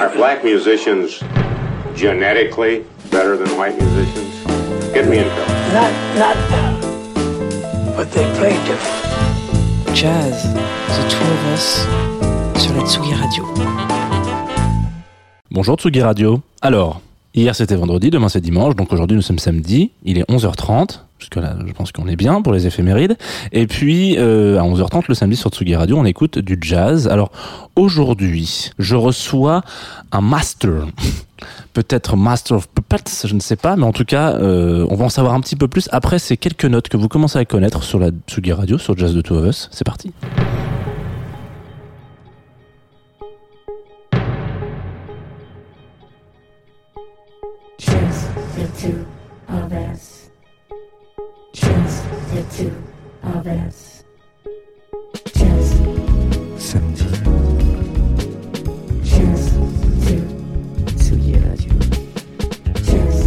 Are black musicians genetically better than white musicians? Get me into it. Not, not but they play different. Jazz, The Two of Us, sur la Tsugi Radio. Bonjour Tsugi Radio. Alors, hier c'était vendredi, demain c'est dimanche, donc aujourd'hui nous sommes samedi, il est 11h30, jusque là je pense qu'on est bien pour les éphémérides. Et puis euh, à 11h30 le samedi sur Tsugi Radio on écoute du jazz. Alors aujourd'hui je reçois un master, peut-être master of puppets, je ne sais pas, mais en tout cas euh, on va en savoir un petit peu plus après ces quelques notes que vous commencez à connaître sur la Tsugi Radio, sur Jazz de Two of Us. C'est parti. Of us. Just Samedi, just two Tsugi Radio, just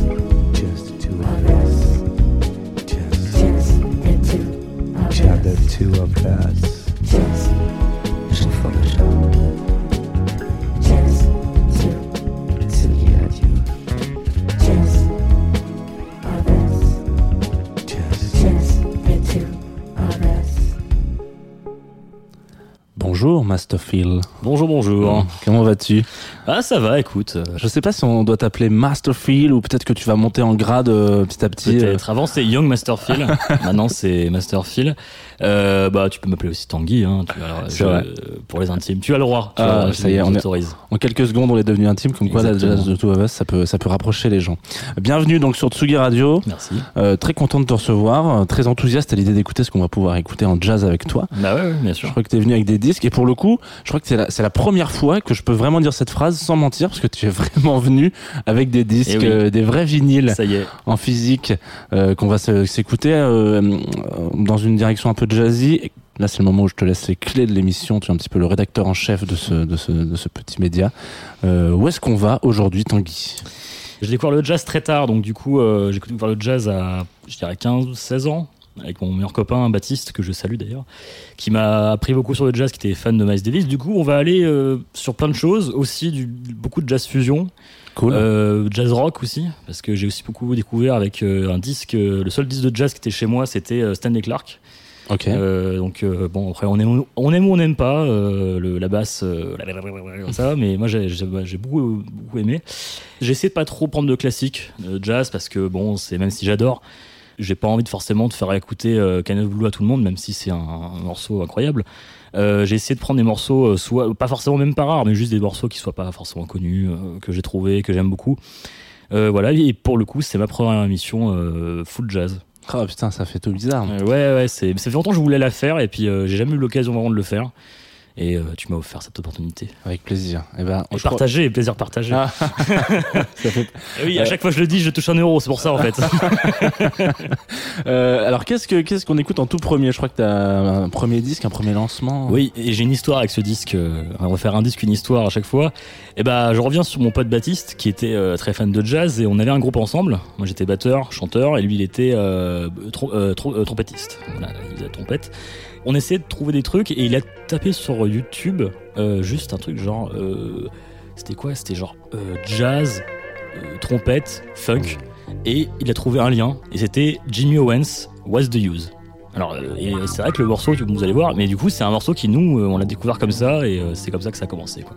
just two of of us. us, just, Just the two of just the us. Bonjour Master Phil. Bonjour, bonjour. Comment vas-tu? Ah, ça va, écoute. euh, Je sais pas si on doit t'appeler Master Phil ou peut-être que tu vas monter en grade euh, petit à petit. euh. Peut-être. Avant, c'était Young Master Phil. Maintenant, c'est Master Phil. Euh, bah, tu peux m'appeler aussi Tanguy, hein. Tu, je- vrai. pour les intimes. Tu as le droit. Tu Ah, vois, ça je y est, on est-. En quelques secondes, on est devenu intime, comme quoi la jazz de Two of Us, ça peut, ça peut rapprocher les gens. Bienvenue donc sur Tsugi Radio. Merci. Euh, très content de te recevoir, euh, très enthousiaste à l'idée d'écouter ce qu'on va pouvoir écouter en jazz avec toi. Bah ouais, bien Je sûr. crois que tu es venu avec des disques et pour le coup, je crois que c'est la, la première fois que je peux vraiment dire cette phrase sans mentir parce que tu es vraiment venu avec des disques, Eh oui. euh, des vrais vinyles Ça y est. en physique qu'on va s'écouter dans une direction un peu jazzy. Là, c'est le moment où je te laisse les clés de l'émission. Tu es un petit peu le rédacteur en chef de ce, de ce, de ce petit média. Euh, où est-ce qu'on va aujourd'hui, Tanguy? J'ai découvert le jazz très tard, donc du coup, euh, j'ai découvert le jazz à, je dirais, 15 ou 16 ans, avec mon meilleur copain Baptiste, que je salue d'ailleurs, qui m'a appris beaucoup sur le jazz, qui était fan de Miles Davis. Du coup, on va aller euh, sur plein de choses, aussi du, beaucoup de jazz fusion, Cool. euh, jazz rock aussi, parce que j'ai aussi beaucoup découvert avec euh, un disque, euh, le seul disque de jazz qui était chez moi, c'était Stanley Clark. Ok. Euh, donc euh, bon après on aime on aime ou on n'aime pas euh, le, la basse comme ça mais moi j'ai j'ai beaucoup beaucoup aimé. J'ai essayé de pas trop prendre de classique jazz parce que bon c'est même si j'adore j'ai pas envie de forcément de faire écouter euh, of Blue à tout le monde même si c'est un, un morceau incroyable. Euh, j'ai essayé de prendre des morceaux euh, soit pas forcément même pas rares mais juste des morceaux qui soient pas forcément connus que j'ai trouvé que j'aime beaucoup. Voilà et pour le coup c'est ma première émission full jazz Oh putain, ça fait tout bizarre. euh, ouais, ouais, c'est, ça fait longtemps que je voulais la faire et puis euh, j'ai jamais eu l'occasion vraiment de le faire. Et euh, tu m'as offert cette opportunité. Avec plaisir. Eh ben, Et crois- plaisir partagé. Ah. Ça fait- Et oui, à chaque fois que je le dis, je touche un euro, c'est pour ça en fait. Euh, alors, qu'est-ce que qu'est-ce qu'on écoute en tout premier? Je crois que tu as un premier disque, un premier lancement. oui, et j'ai une histoire avec ce disque. euh, on va faire un disque, une histoire à chaque fois. Et bah, je reviens sur mon pote Baptiste qui était euh, très fan de jazz et on avait un groupe ensemble. Moi j'étais batteur, chanteur et lui il était euh, trom- euh, trom- euh, trompettiste. Voilà, il faisait la trompette. On essayait de trouver des trucs et il a tapé sur YouTube euh, juste un truc genre. euh, c'était quoi? C'était genre euh, jazz, trompette, funk. Et il a trouvé un lien et c'était Jimmy Owens, What's the Use? Alors, c'est vrai que le morceau, vous allez voir, mais du coup, c'est un morceau qui, nous, on l'a découvert comme ça, et c'est comme ça que ça a commencé. Quoi.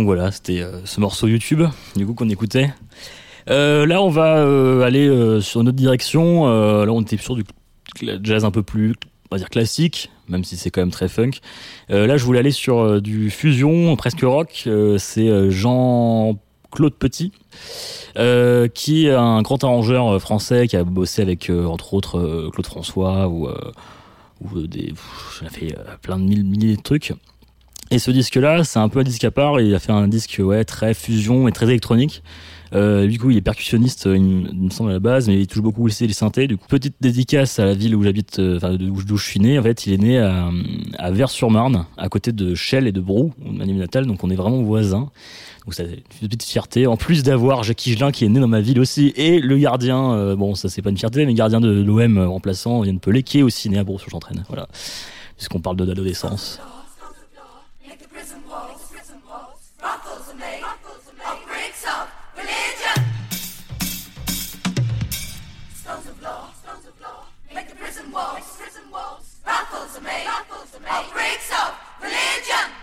Donc voilà, c'était euh, ce morceau YouTube, du coup, qu'on écoutait. Euh, là, on va euh, aller sur notre direction. Là, on était sur du jazz un peu plus, on va dire classique, même si c'est quand même très funk. Là, je voulais aller sur du fusion, presque rock. C'est Jean-Claude Petit, qui est un grand arrangeur français qui a bossé avec, entre autres, Claude François ou, ou des, pff, il a fait plein de milliers de trucs. Et ce disque-là, c'est un peu un disque à part. Il a fait un disque ouais très fusion et très électronique. Euh, du coup, il est percussionniste, euh, il, me- semble à la base, mais il touche beaucoup aussi les synthés. Du coup, petite dédicace à la ville où j'habite, euh, enfin d'où je suis né. En fait, il est né à, à Vers-sur-Marne, à côté de Chelles et de Brou, ma ville natale. Donc, on est vraiment voisins. Donc, c'est une petite fierté. En plus d'avoir Jacques Higelin qui est né dans ma ville aussi, et le gardien, euh, bon, ça c'est pas une fierté, mais gardien de l'OM remplaçant, Yann Pelé, qui est aussi né à Brou-sur-Gentraine. Voilà. Puisqu'on parle de l'adolescence. of creeds of religion.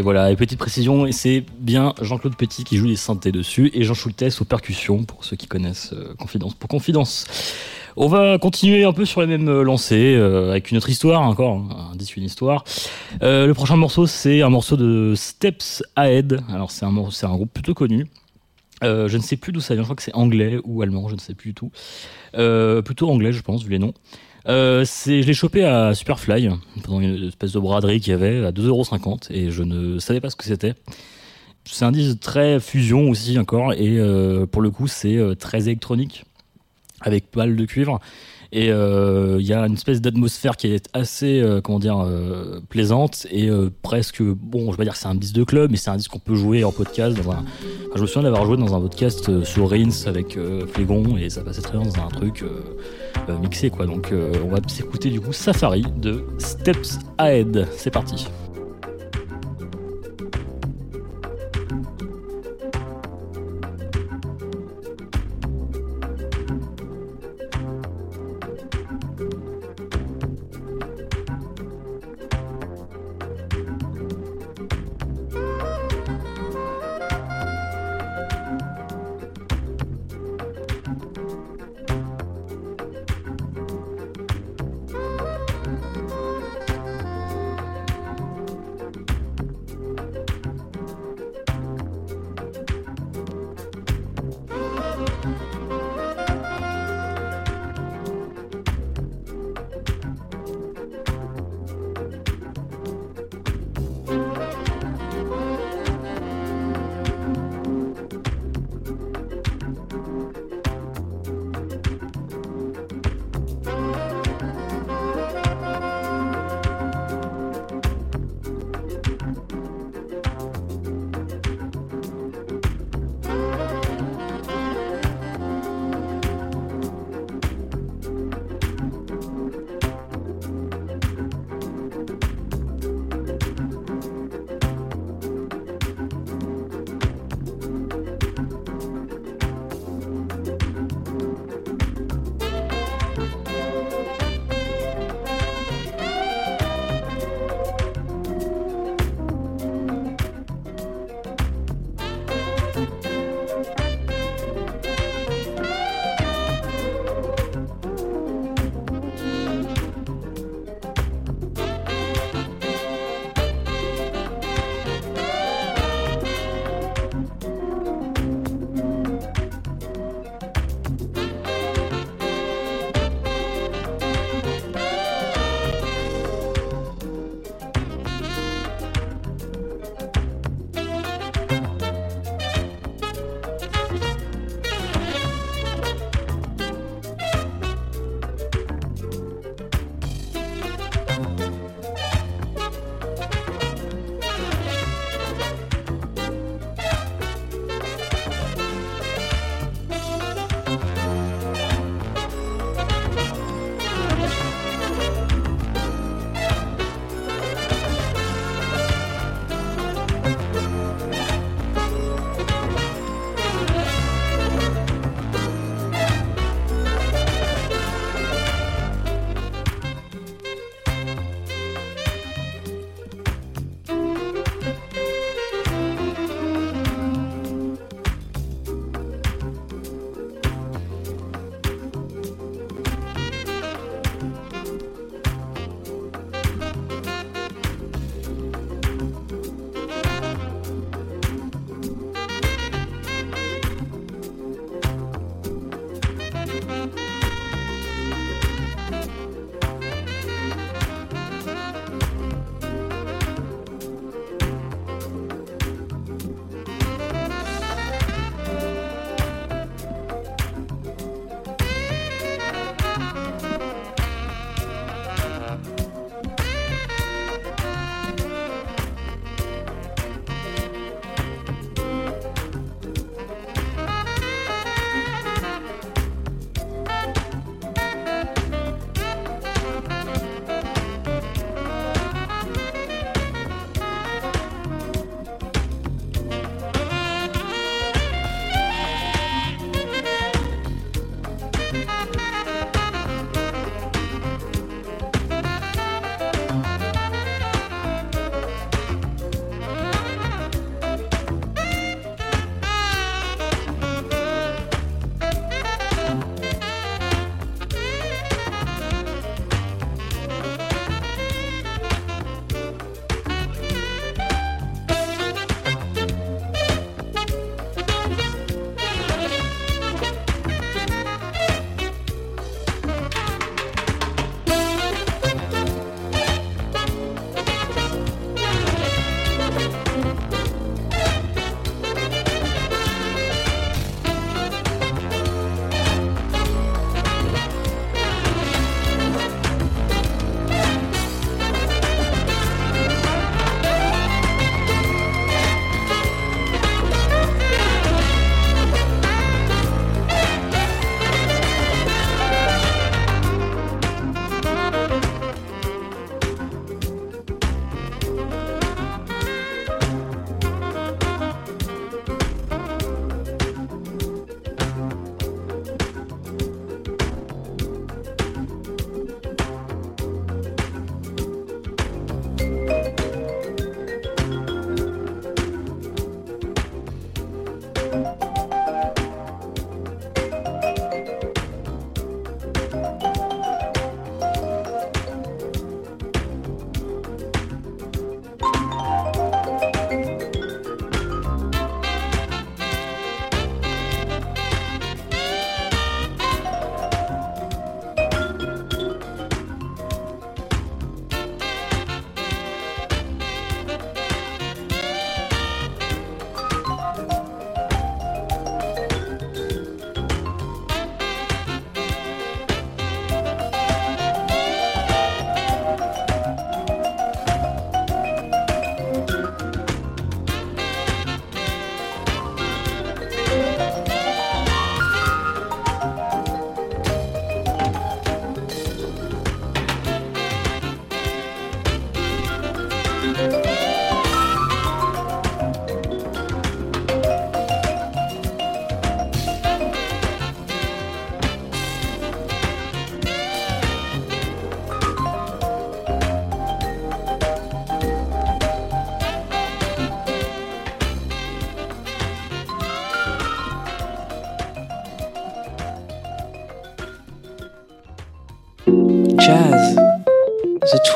Et voilà, et petite précision, c'est bien Jean-Claude Petit qui joue les synthés dessus et Jean Schultes aux percussions pour ceux qui connaissent euh, Confidence pour Confidence. On va continuer un peu sur les mêmes euh, lancées euh, avec une autre histoire encore, hein, un disque une histoire. Euh, le prochain morceau c'est un morceau de Steps Ahead. Alors c'est un groupe plutôt connu. Je ne sais plus d'où ça vient, je crois que c'est anglais ou allemand, je ne sais plus du tout. Plutôt anglais, je pense, vu les noms. Euh, je l'ai chopé à Superfly, pendant une espèce de braderie qu'il y avait, à 2,50€ et je ne savais pas ce que c'était. C'est un disque très fusion aussi encore, et euh, pour le coup, c'est euh, très électronique, avec pas mal de cuivre. Et euh, il y a une espèce d'atmosphère qui est assez, euh, comment dire, euh, plaisante et euh, presque, bon, je vais dire que c'est un disque de club, mais c'est un disque qu'on peut jouer en podcast. je me souviens d'avoir joué dans un podcast euh, sur Rins avec euh, Flégon et ça passait très bien dans un truc euh, euh, mixé, quoi. Donc euh, on va s'écouter du coup Safari de Steps Ahead. C'est parti.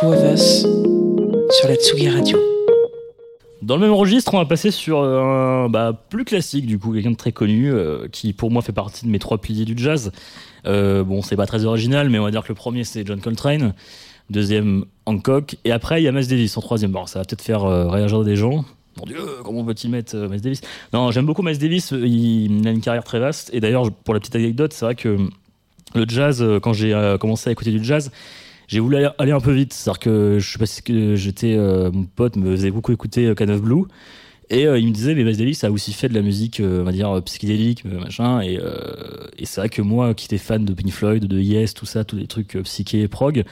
Sur la Tsugi Radio. Dans le même registre, on va passer sur un bah, plus classique, du coup, quelqu'un de très connu, euh, qui pour moi fait partie de mes trois piliers du jazz. Euh, bon, c'est pas très original, mais on va dire que le premier c'est John Coltrane, deuxième Hancock, et après il y a Miles Davis en troisième. Bon, ça va peut-être faire euh, réagir des gens. Mon Dieu, comment peut-il mettre euh, Miles Davis? Non, j'aime beaucoup Miles Davis, euh, il, a une carrière très vaste, et d'ailleurs, pour la petite anecdote, c'est vrai que le jazz, euh, quand j'ai euh, commencé à écouter du jazz, j'ai voulu aller, un peu vite. C'est-à-dire que je sais pas si que j'étais, euh, mon pote me faisait beaucoup écouter euh, Can of Blue. Et euh, il me disait, mais Davis a aussi fait de la musique, euh, on va dire, euh, psychédélique, machin. Et, et c'est vrai que moi, qui étais fan de Pink Floyd, de Yes, tout ça, tous les trucs psyché, prog,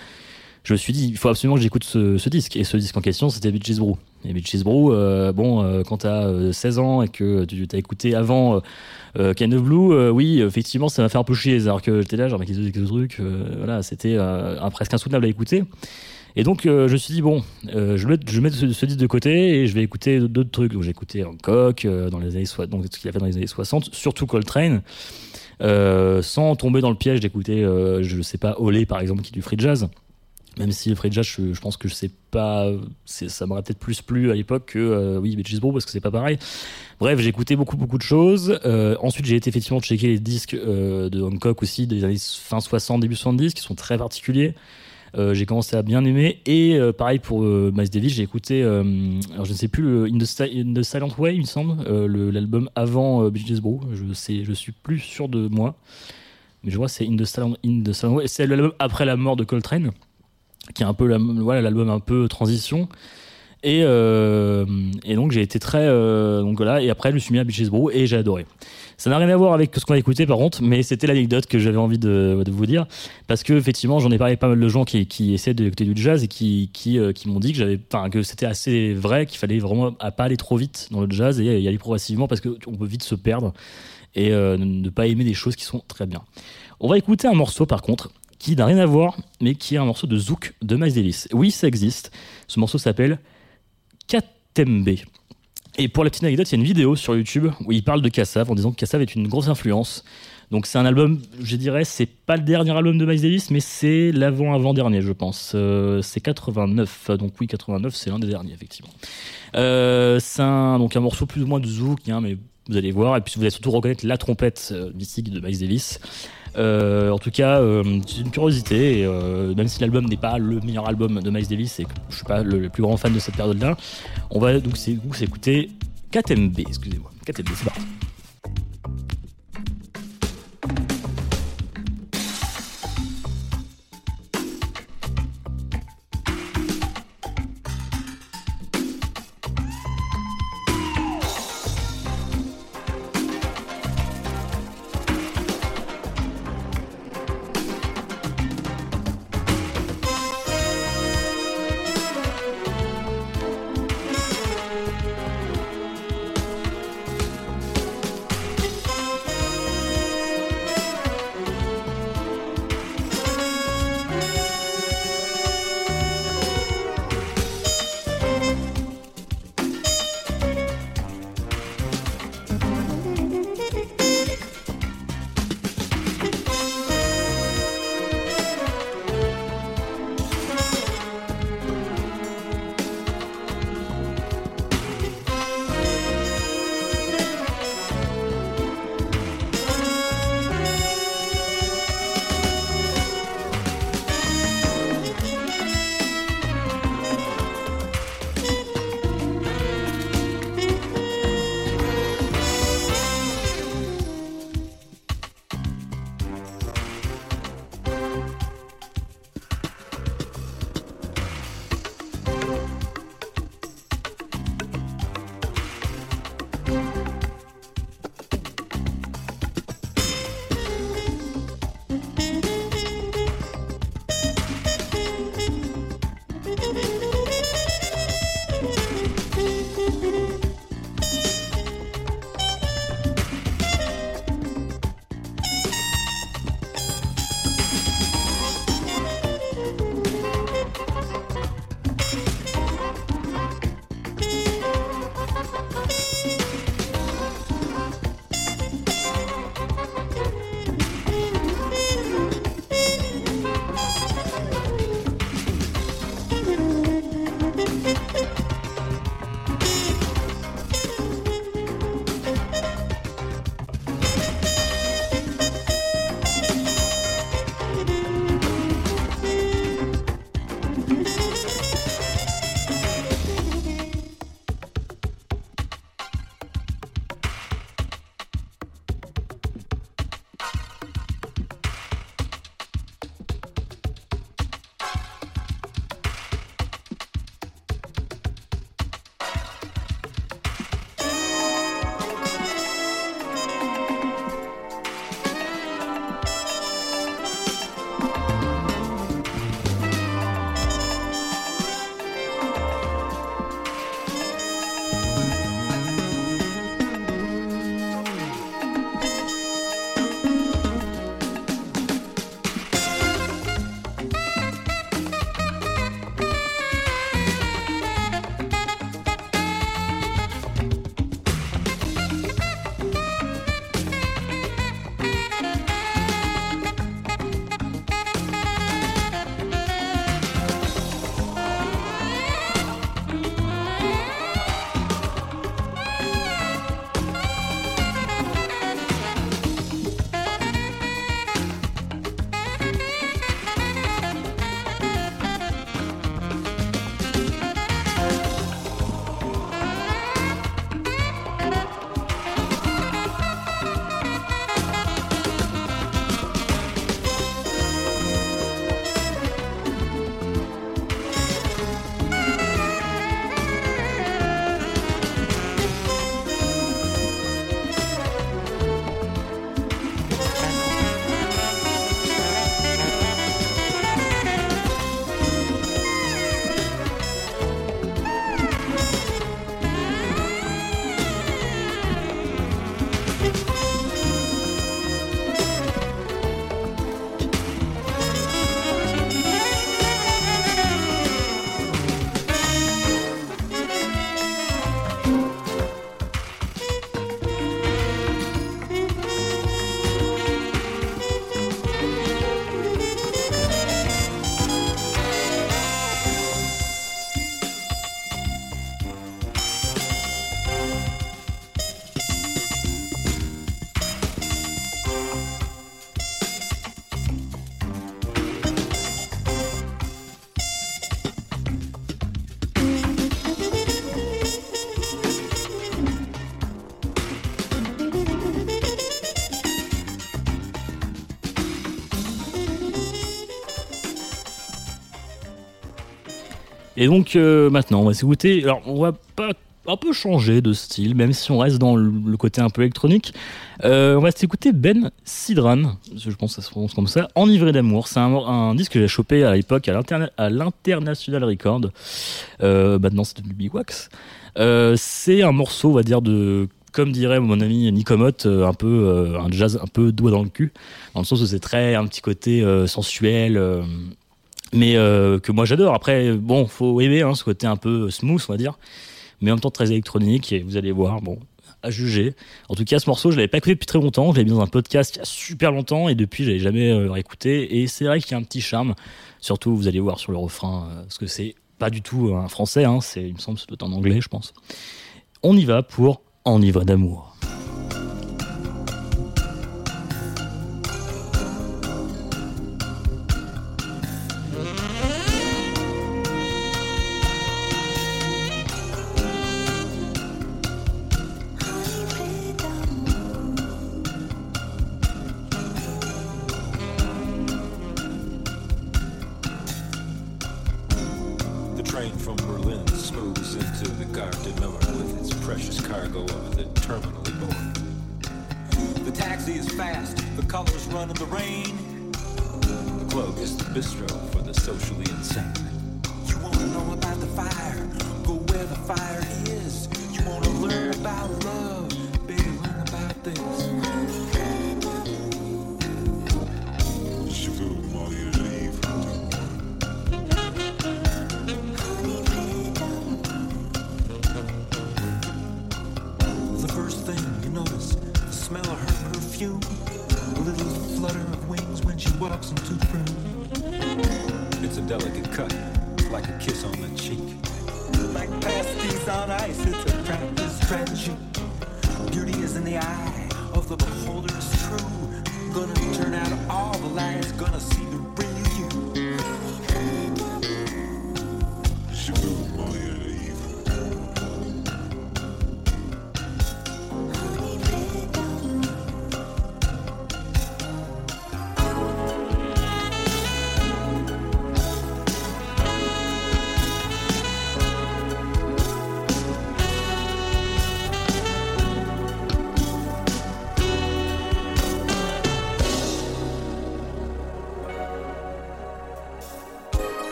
je me suis dit, il faut absolument que j'écoute ce, ce disque. Et ce disque en question, c'était Beaches Brew. Et Beaches Brew, bon, euh, quand t'as euh, 16 ans et que tu t'as écouté avant euh, euh, of Blue, euh, oui, effectivement, ça m'a fait un peu chier. C'est-à-dire que j'étais là, genre, mais qu'est-ce que ce truc Voilà, c'était presque insoutenable à écouter. Et donc, je me suis dit, bon, je mettre, je mettre ce, ce disque de côté et je vais écouter d'autres trucs. Donc, j'ai écouté Hancock dans les années donc ce qu'il a fait dans les années 60, surtout Coltrane, sans tomber dans le piège d'écouter, je sais pas, Olé par exemple, qui est du free jazz. Même si free jazz, je, je pense que je sais pas, ça m'aurait peut-être plus plu à l'époque que euh, oui, Beaches Brew parce que c'est pas pareil. Bref, j'ai écouté beaucoup beaucoup de choses. Euh, ensuite, j'ai été effectivement checker les disques euh, de Hancock aussi des années fin 60, début 70 qui sont très particuliers. Euh, j'ai commencé à bien aimer et pareil pour Miles Davis, j'ai écouté, alors je ne sais plus, le In the, Silent Way, il me semble, le- l'album avant Beaches Brew. Je sais, je suis plus sûr de moi, mais je vois c'est In the Silent, In the Silent Way. C'est l'album après la mort de Coltrane, qui est un peu l'album un peu transition. Et, euh, donc j'ai été très euh, donc voilà et après je me suis mis à Beaches et j'ai adoré. Ça n'a rien à voir avec ce qu'on a écouté par contre, mais c'était l'anecdote que j'avais envie de, vous dire parce que effectivement j'en ai parlé avec pas mal de gens qui, essaient d'écouter du jazz et qui euh, m'ont dit que que c'était assez vrai qu'il fallait vraiment à pas aller trop vite dans le jazz et y aller progressivement parce que on peut vite se perdre et ne pas aimer des choses qui sont très bien. On va écouter un morceau par contre qui n'a rien à voir mais qui est un morceau de Zouk de Miles Davis. Oui, ça existe. Ce morceau s'appelle Katembe. Et pour la petite anecdote, il y a une vidéo sur YouTube où il parle de Kassav en disant que Kassav est une grosse influence. Donc c'est un album, je dirais, c'est pas le dernier album de Miles Davis, mais c'est l'avant-avant-dernier, je pense. Euh, c'est 89, donc oui, 89, c'est l'un des derniers, effectivement. Euh, c'est un, un morceau plus ou moins de zouk, hein, mais vous allez voir, et puis vous allez surtout reconnaître la trompette euh, mythique de Miles Davis. Euh, en tout cas, euh, c'est une curiosité, euh, même si l'album n'est pas le meilleur album de Miles Davis, et que je suis pas le, plus grand fan de cette période-là, on va donc s'écouter KTMB, excusez-moi. KTMB, c'est parti. Et donc euh, maintenant, on va s'écouter. Alors, on va pas un peu changer de style, même si on reste dans le côté un peu électronique. Euh, on va s'écouter Ben Sidran, je pense que ça se prononce comme ça, Enivré d'amour. C'est un, disque que j'ai chopé à l'époque à l'interna- à l'International Record. Euh, maintenant, c'est devenu Big Wax. C'est un morceau, on va dire, de. Comme dirait mon ami Nicomotte, euh, un peu un jazz un peu doigt dans le cul, dans le sens où c'est très un petit côté sensuel, mais euh, que moi j'adore. Après, bon, faut aimer hein, ce côté un peu smooth, on va dire, mais en même temps très électronique. Et vous allez voir, bon, à juger. En tout cas, ce morceau, je l'avais pas écouté depuis très longtemps. Je l'avais mis dans un podcast il y a super longtemps, et depuis, j'avais jamais euh, réécouté. Et c'est vrai qu'il y a un petit charme. Surtout, vous allez voir sur le refrain, euh, parce que c'est pas du tout un français. Hein, c'est, il me semble, c'est en anglais, je pense. On y va pour Enivré d'amour.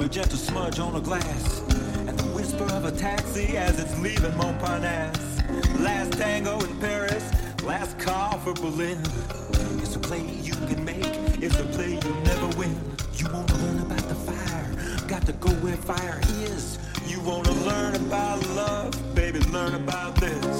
A gentle smudge on a glass, and the whisper of a taxi as it's leaving Montparnasse. Last tango in Paris, last call for Berlin. It's a play you can make, it's a play you'll never win. You wanna learn about the fire, got to go where fire is. You wanna learn about love, baby, learn about this.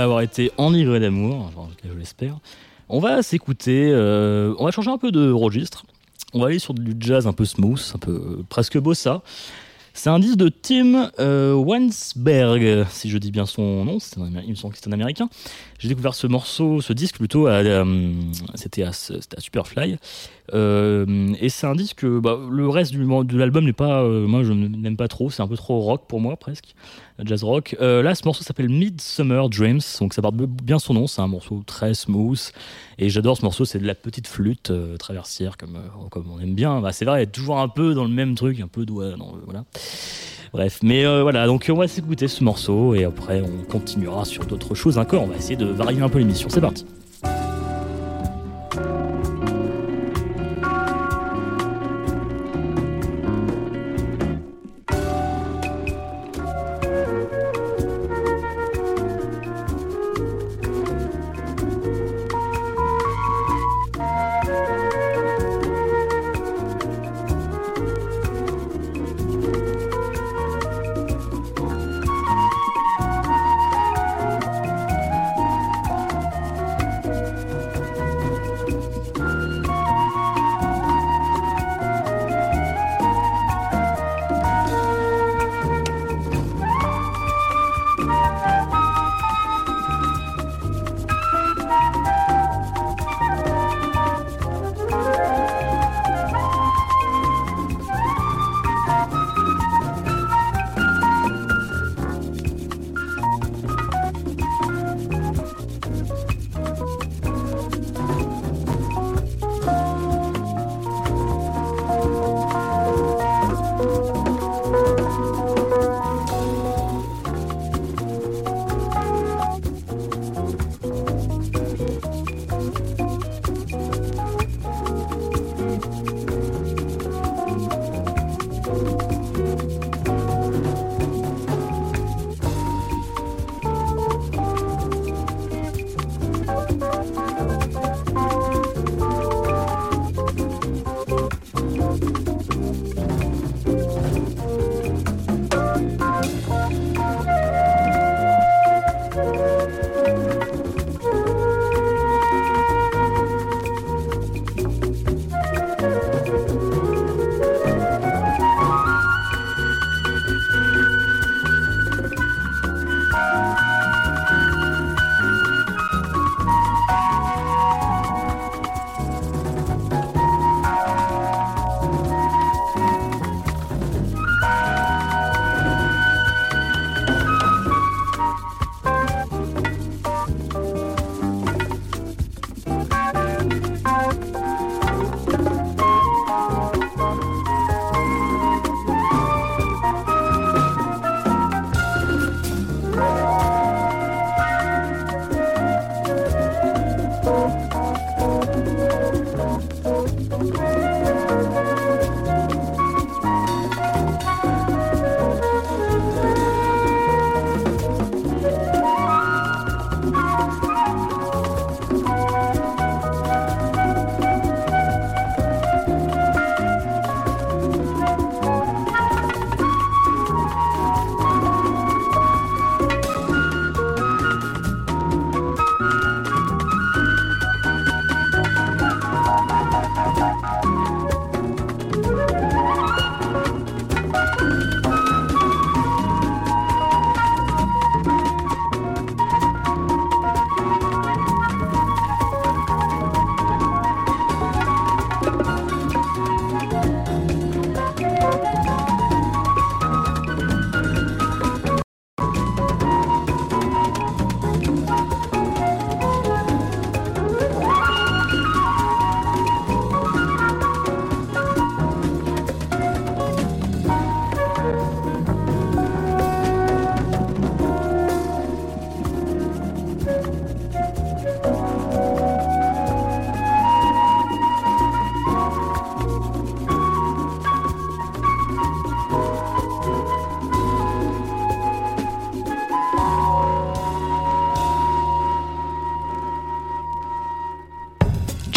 Avoir été enivré d'amour, je l'espère, on va s'écouter, euh, on va changer un peu de registre. On va aller sur du jazz un peu smooth, un peu euh, presque bossa. C'est un disque de Tim euh, Wensberg, si je dis bien son nom, un il me semble que c'est un américain. J'ai découvert ce morceau, ce disque plutôt, à, euh, c'était à, c'était Superfly. Et c'est un disque, bah, le reste du, de l'album n'est pas, moi je n'aime pas trop, c'est un peu trop rock pour moi presque, jazz rock. Euh, là, ce morceau s'appelle Midsummer Dreams, donc ça porte bien son nom, c'est un morceau très smooth. Et j'adore ce morceau, c'est de la petite flûte euh, traversière comme, euh, comme on aime bien. Bah, c'est vrai, toujours un peu dans le même truc, un peu doigt, euh, voilà. Bref, mais euh, voilà, donc on va s'écouter ce morceau et après on continuera sur d'autres choses encore. On va essayer de varier un peu l'émission. C'est parti.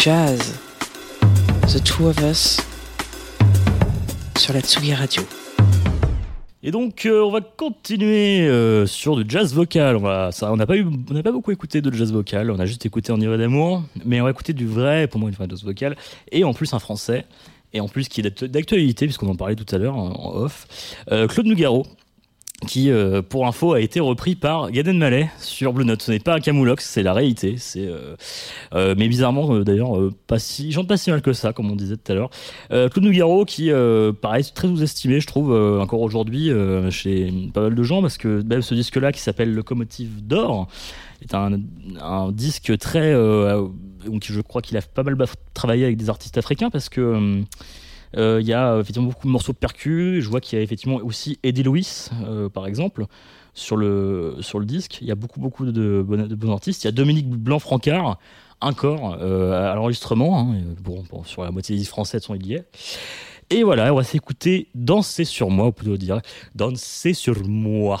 Jazz. The Two of Us sur la Tsugi Radio. Et donc, euh, on va continuer euh, sur du jazz vocal. On va, ça, on n'a pas beaucoup écouté de jazz vocal. On a juste écouté En Irait d'amour, mais on va écouter du vrai, pour moi, du vrai jazz vocal, et en plus un français, et en plus qui est d'actu- d'actualité puisqu'on en parlait tout à l'heure en en off. Euh, Claude Nougaro, qui, euh, pour info, a été repris par Gad Elmaleh sur Blue Note. Ce n'est pas un camoulox, c'est la réalité. C'est, euh, euh, mais bizarrement, d'ailleurs, pas si, j'en pas si mal que ça, comme on disait tout à l'heure. Claude Nougaro, qui paraît très sous-estimé, je trouve, encore aujourd'hui, chez pas mal de gens, parce que même ce disque-là, qui s'appelle Locomotive d'or, est un, un disque très. Donc je crois qu'il a pas mal travaillé avec des artistes africains, parce que. Euh, euh, Il y a effectivement beaucoup de morceaux de percus. Je vois qu'il y a effectivement aussi Eddie Lewis, euh, par exemple, sur le, sur le disque. Il y a beaucoup, beaucoup de, de bons artistes. Il y a Dominique Blanc-Francard, encore euh, à l'enregistrement. hein. Bon, bon, sur la moitié des disques français, de son il y. Et voilà, on va s'écouter Danser sur moi, ou plutôt dire Danser sur moi.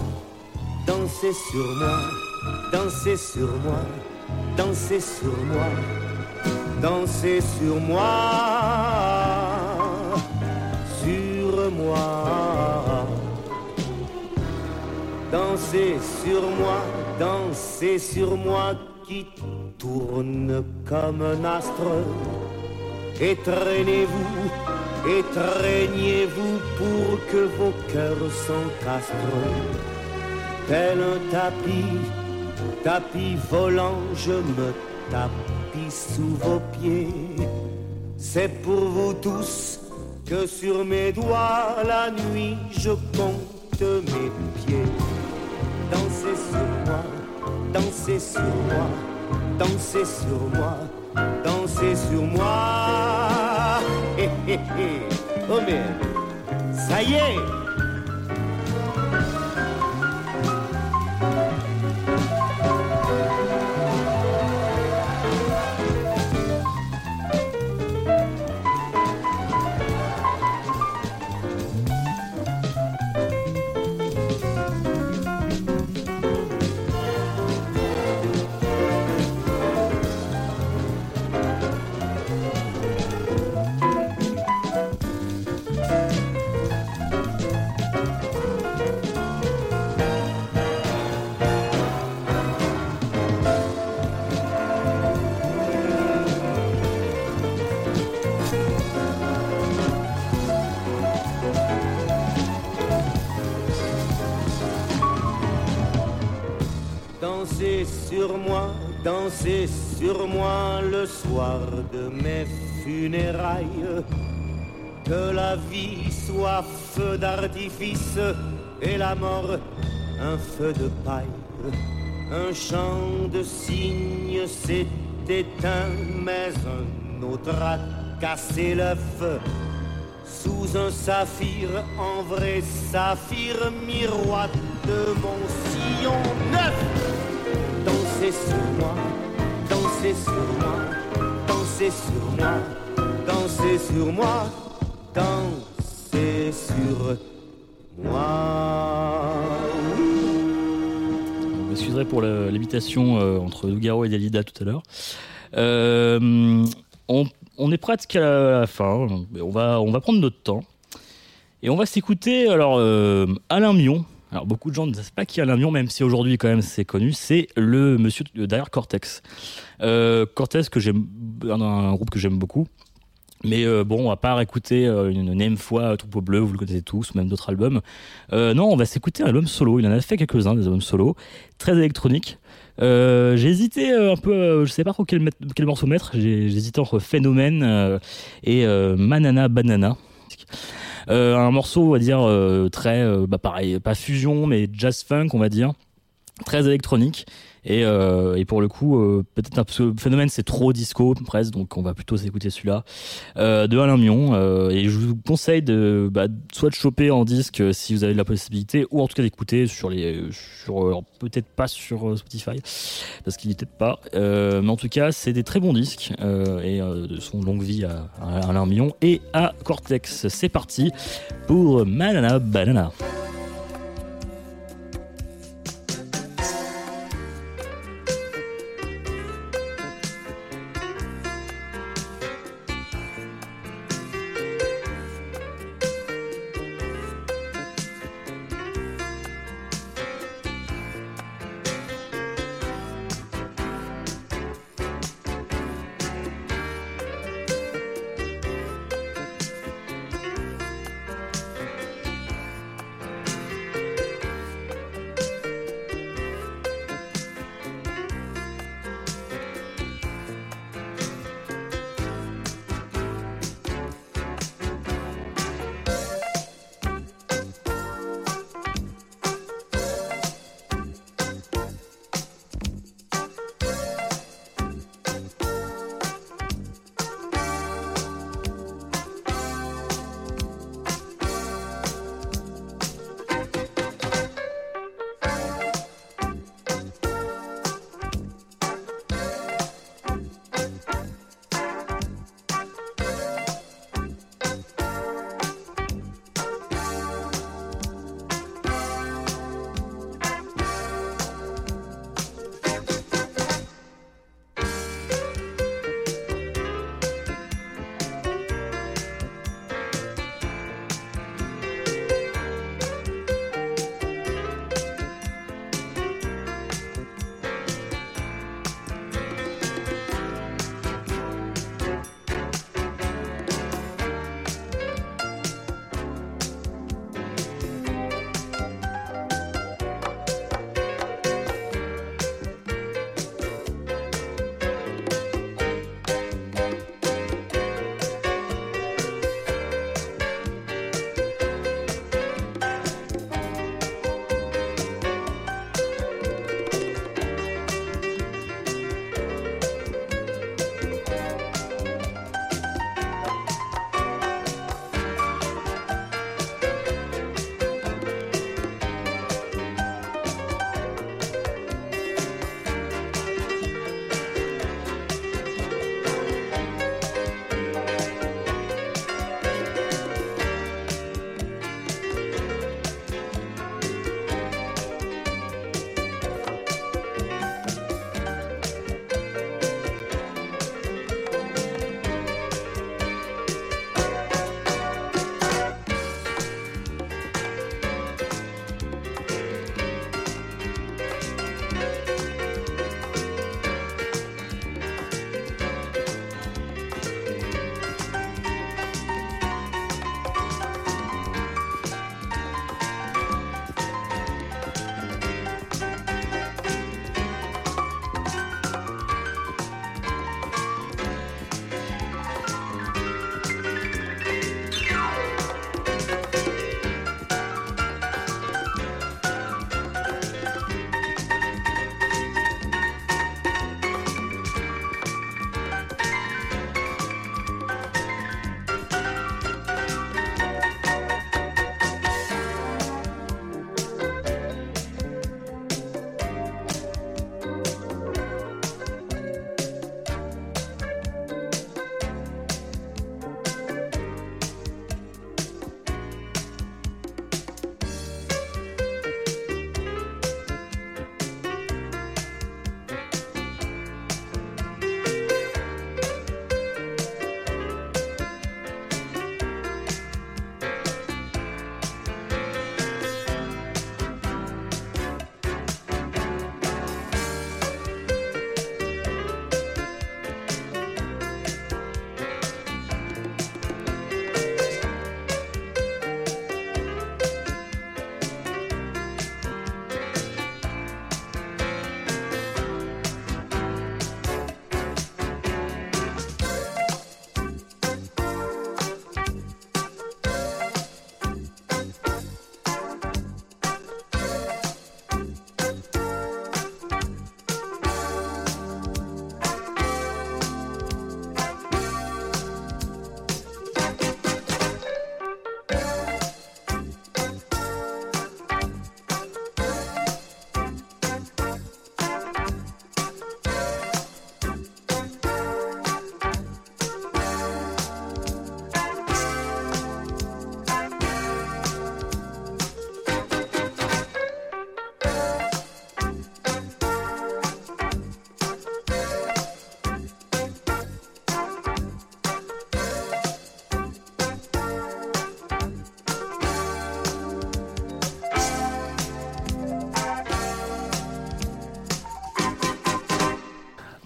Dansez sur moi, dansez sur moi, dansez sur moi, dansez sur moi, sur moi. Dansez sur moi, dansez sur moi qui tourne comme un astre. Étreignez-vous, étreignez-vous pour que vos cœurs s'encastrent. Tel un tapis, tapis volant, je me tapis sous vos pieds. C'est pour vous tous que sur mes doigts la nuit je compte mes pieds. Dansez sur moi, dansez sur moi, dansez sur moi, dansez sur moi. Hé hé hé, oh ça y est. moi, dansez sur moi le soir de mes funérailles. Que la vie soit feu d'artifice et la mort un feu de paille. Un chant de cygne s'est éteint, mais un autre a cassé l'œuf. Sous un saphir, en vrai saphir, miroir de mon sillon neuf. Dansez sur moi, dansez sur moi, dansez sur moi, dansez sur moi, dansez sur moi. Vous m'excuserez pour l'imitation euh, entre Nougaro et Dalida tout à l'heure. Euh, on, on est presque à la, à la fin. On va, on va prendre notre temps. Et on va s'écouter alors euh, Alain Mion. Alors beaucoup de gens ne savent pas qui est Alain même si aujourd'hui quand même c'est connu. C'est le monsieur derrière Cortex. Euh, Cortex que j'aime, un, un groupe que j'aime beaucoup. Mais euh, bon, à part écouter euh, une énième fois Troupeau Bleu, vous le connaissez tous, même d'autres albums. Euh, non, on va s'écouter un album solo. Il en a fait quelques-uns, des albums solo, très électroniques. Euh, j'ai hésité euh, un peu, euh, je sais pas trop quel, quel morceau mettre. J'ai hésité entre Phénomène euh, et euh, Manana Banana. Euh, un morceau, on va dire, euh, très, euh, bah pareil, pas fusion, mais jazz funk, on va dire, très électronique. Et, euh, et pour le coup, euh, peut-être un peu phénomène, c'est trop disco presque, donc on va plutôt s'écouter celui-là euh, de Alain Mion. et je vous conseille de bah, soit de choper en disque si vous avez la possibilité, ou en tout cas d'écouter sur les, sur peut-être pas sur Spotify parce qu'il est peut-être pas, mais en tout cas c'est des très bons disques et de son longue vie à, Alain Mion et à Cortex. C'est parti pour Manana Banana. Thank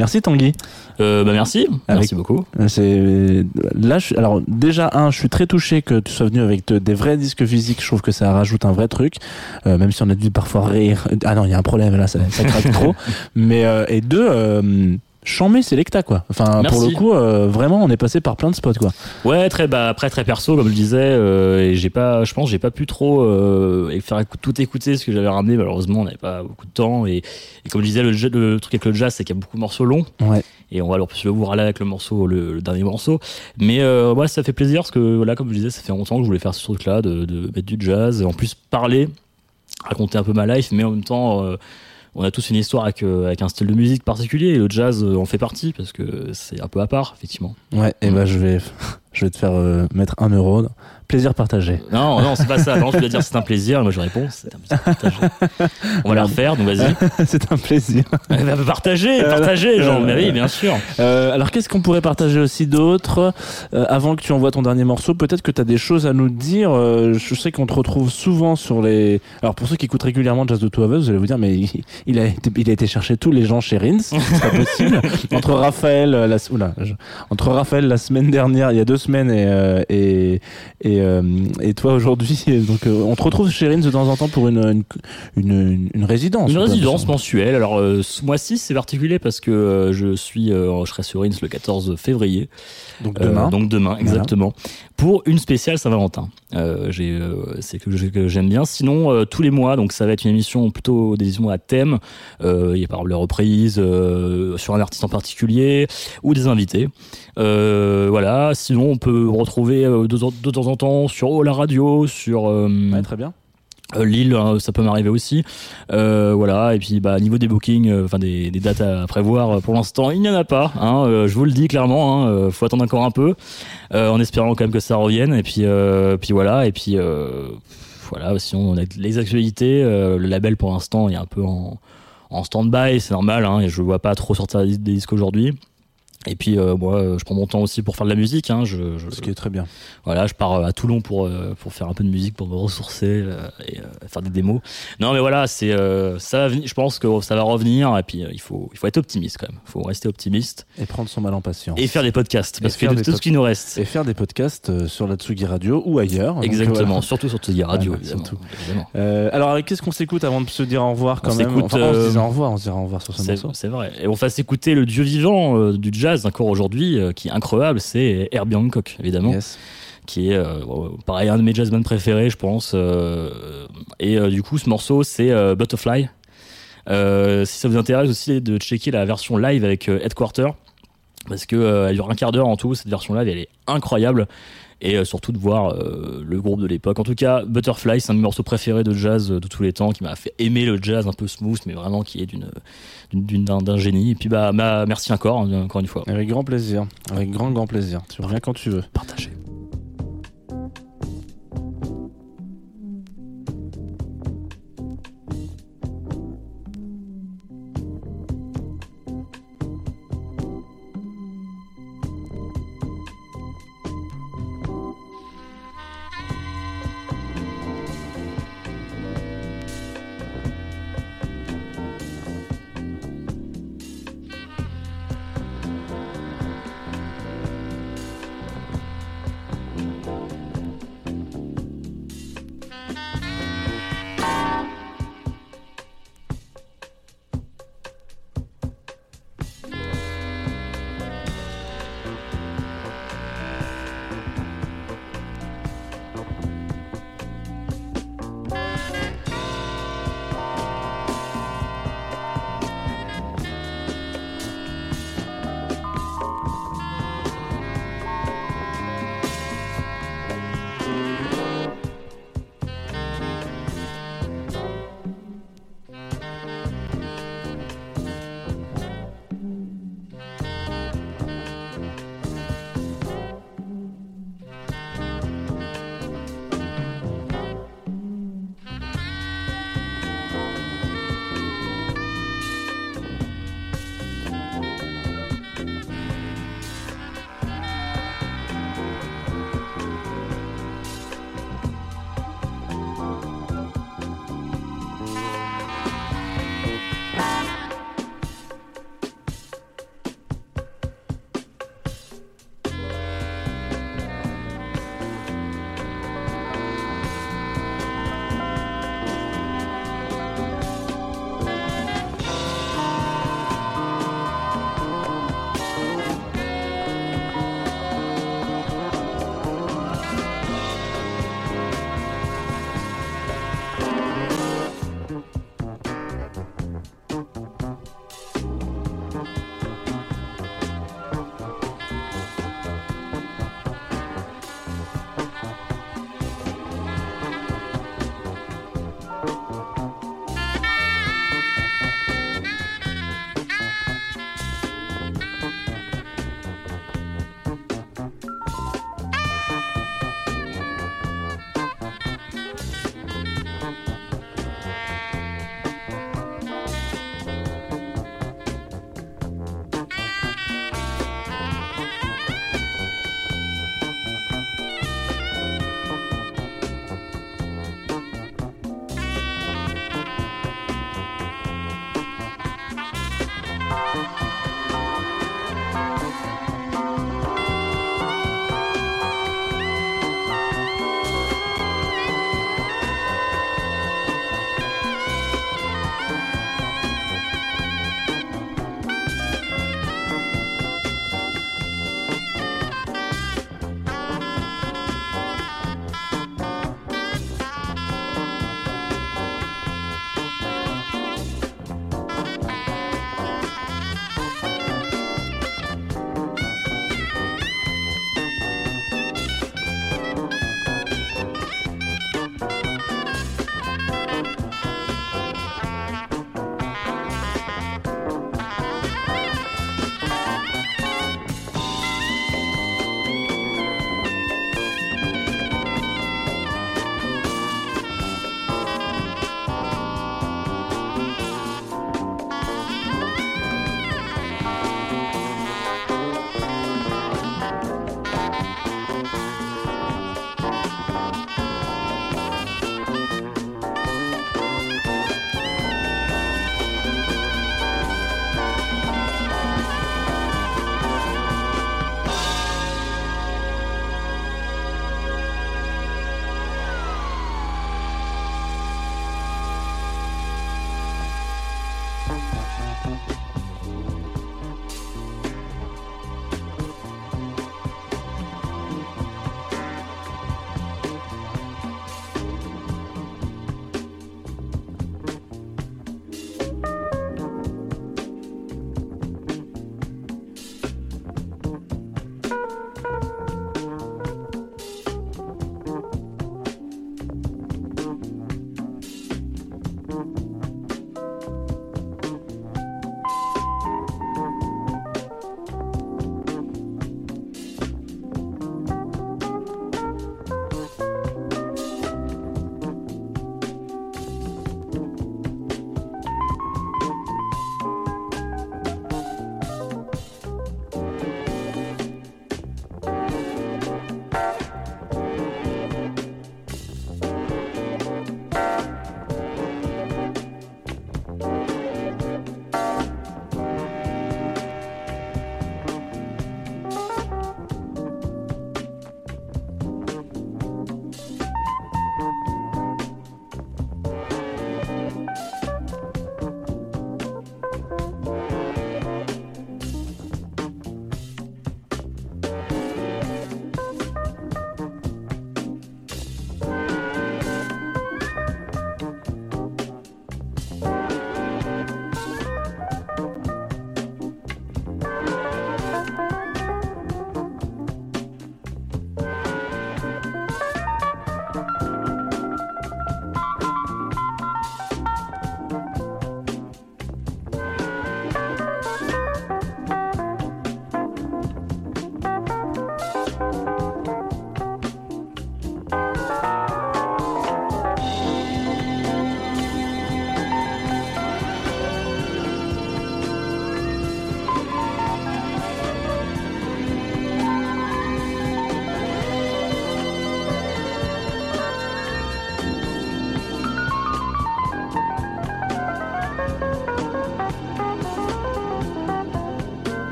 Merci Tanguy. Euh, bah merci, Avec- merci beaucoup. Euh, C'est là. Je... Alors déjà un, je suis très touché que tu sois venu avec de- des vrais disques physiques. Je trouve que ça rajoute un vrai truc, Euh, même si on a dû parfois rire. Ah non, il y a un problème là, ça, ça craque trop. Mais euh, et deux, Chambé Selecta quoi. Enfin pour le coup, euh, vraiment, on est passé par plein de spots quoi. Ouais, très bah après très perso comme je disais euh, et j'ai pas je pense j'ai pas pu trop euh, faire tout écouter ce que j'avais ramené malheureusement on n'avait pas beaucoup de temps et, et comme je disais le, truc avec le jazz c'est qu'il y a beaucoup de morceaux longs Ouais. et on va alors plus le voir là avec le morceau le, le dernier morceau mais euh, ouais ça fait plaisir parce que voilà comme je disais ça fait longtemps que je voulais faire ce truc là de, de mettre du jazz et en plus parler raconter un peu ma life mais en même temps on a tous une histoire avec, euh, avec un style de musique particulier et le jazz euh, en fait partie parce que c'est un peu à part effectivement Ouais. Et Mm. ben je vais, je vais te faire euh, mettre un euro. Plaisir partagé. Non, non, c'est pas ça. Non, je voulais dire c'est un plaisir. Moi, je réponds, c'est un plaisir partagé. On va la refaire, donc vas-y. C'est un plaisir. Partagez, partagez, genre, mais oui, bien sûr. Euh, alors qu'est-ce qu'on pourrait partager aussi d'autre Euh, avant que tu envoies ton dernier morceau? Peut-être que tu as des choses à nous dire. Euh, je sais qu'on te retrouve souvent sur les. Alors pour ceux qui écoutent régulièrement Jazz de Us, vous allez vous dire mais il, a été, il a été chercher tous les gens chez Rins, c'est pas possible. entre Raphaël, euh, la, oula, je- entre Raphaël la semaine dernière, il y a deux semaines et et et, et, euh, et toi aujourd'hui, donc euh, on te retrouve chez Rins de temps en temps pour une une, une, une- une résidence. Une résidence mensuelle. Alors, euh, ce mois-ci, c'est particulier parce que euh, je suis, je serai sur Ins le 14 février. Donc demain. donc demain, exactement. Pour une spéciale Saint-Valentin. J'ai, c'est que, j'aime bien. Sinon, tous les mois, donc ça va être une émission plutôt des émissions à thème. Il y a par exemple les reprises sur un artiste en particulier ou des invités. Euh, voilà. Sinon, on peut retrouver euh, de, de temps en temps sur oh, la radio, sur euh, Ouais, très bien. Lille, hein, ça peut m'arriver aussi. Euh, voilà. Et puis, bah, niveau des bookings, euh, enfin des, des dates à prévoir, pour l'instant, il n'y en a pas. Hein, euh, je vous le dis clairement. Hein, faut attendre encore un peu, en espérant quand même que ça revienne. Et puis, puis voilà. Et puis, voilà. Sinon, on a les actualités. le label, pour l'instant, est un peu en, en stand-by. C'est normal. Hein, et je vois pas trop sortir des disques aujourd'hui. Et puis euh, moi, euh, je prends mon temps aussi pour faire de la musique. Hein, je, je, Ce qui est très bien. voilà, je pars euh, à Toulon pour euh, pour faire un peu de musique, pour me ressourcer euh, et faire des démos. Non, mais voilà, c'est ça va venir. Je pense que ça va revenir. Et puis il faut il faut être optimiste quand même. Il faut rester optimiste Et prendre son mal en patience. et faire des podcasts parce que de tout ce qui nous reste. et faire des podcasts sur la Tsugi Radio ou ailleurs. Exactement, voilà. surtout sur Tsugi Radio, Ouais, évidemment. surtout. évidemment. Alors, qu'est-ce qu'on s'écoute avant de se dire au revoir quand On même Enfin, on se disait au revoir, on se dira au revoir sur ce morceau. c'est vrai. Et on va s'écouter le dieu vivant du jazz encore aujourd'hui, euh, qui est incroyable, c'est Herbie Hancock, évidemment. Yes. qui est euh, pareil un de mes jazzmen préférés je pense euh, et euh, du coup ce morceau c'est euh, Butterfly Euh, si ça vous intéresse aussi de checker la version live avec euh, Headquarter parce que euh, elle dure un quart d'heure en tout cette version live elle est incroyable et euh, surtout de voir euh, le groupe de l'époque en tout cas Butterfly c'est un de mes morceaux préférés de jazz de tous les temps qui m'a fait aimer le jazz un peu smooth mais vraiment qui est d'une d'un d'un génie et puis bah, bah merci encore encore une fois Avec grand plaisir. Avec grand, grand plaisir. Tu reviens quand tu veux. partagez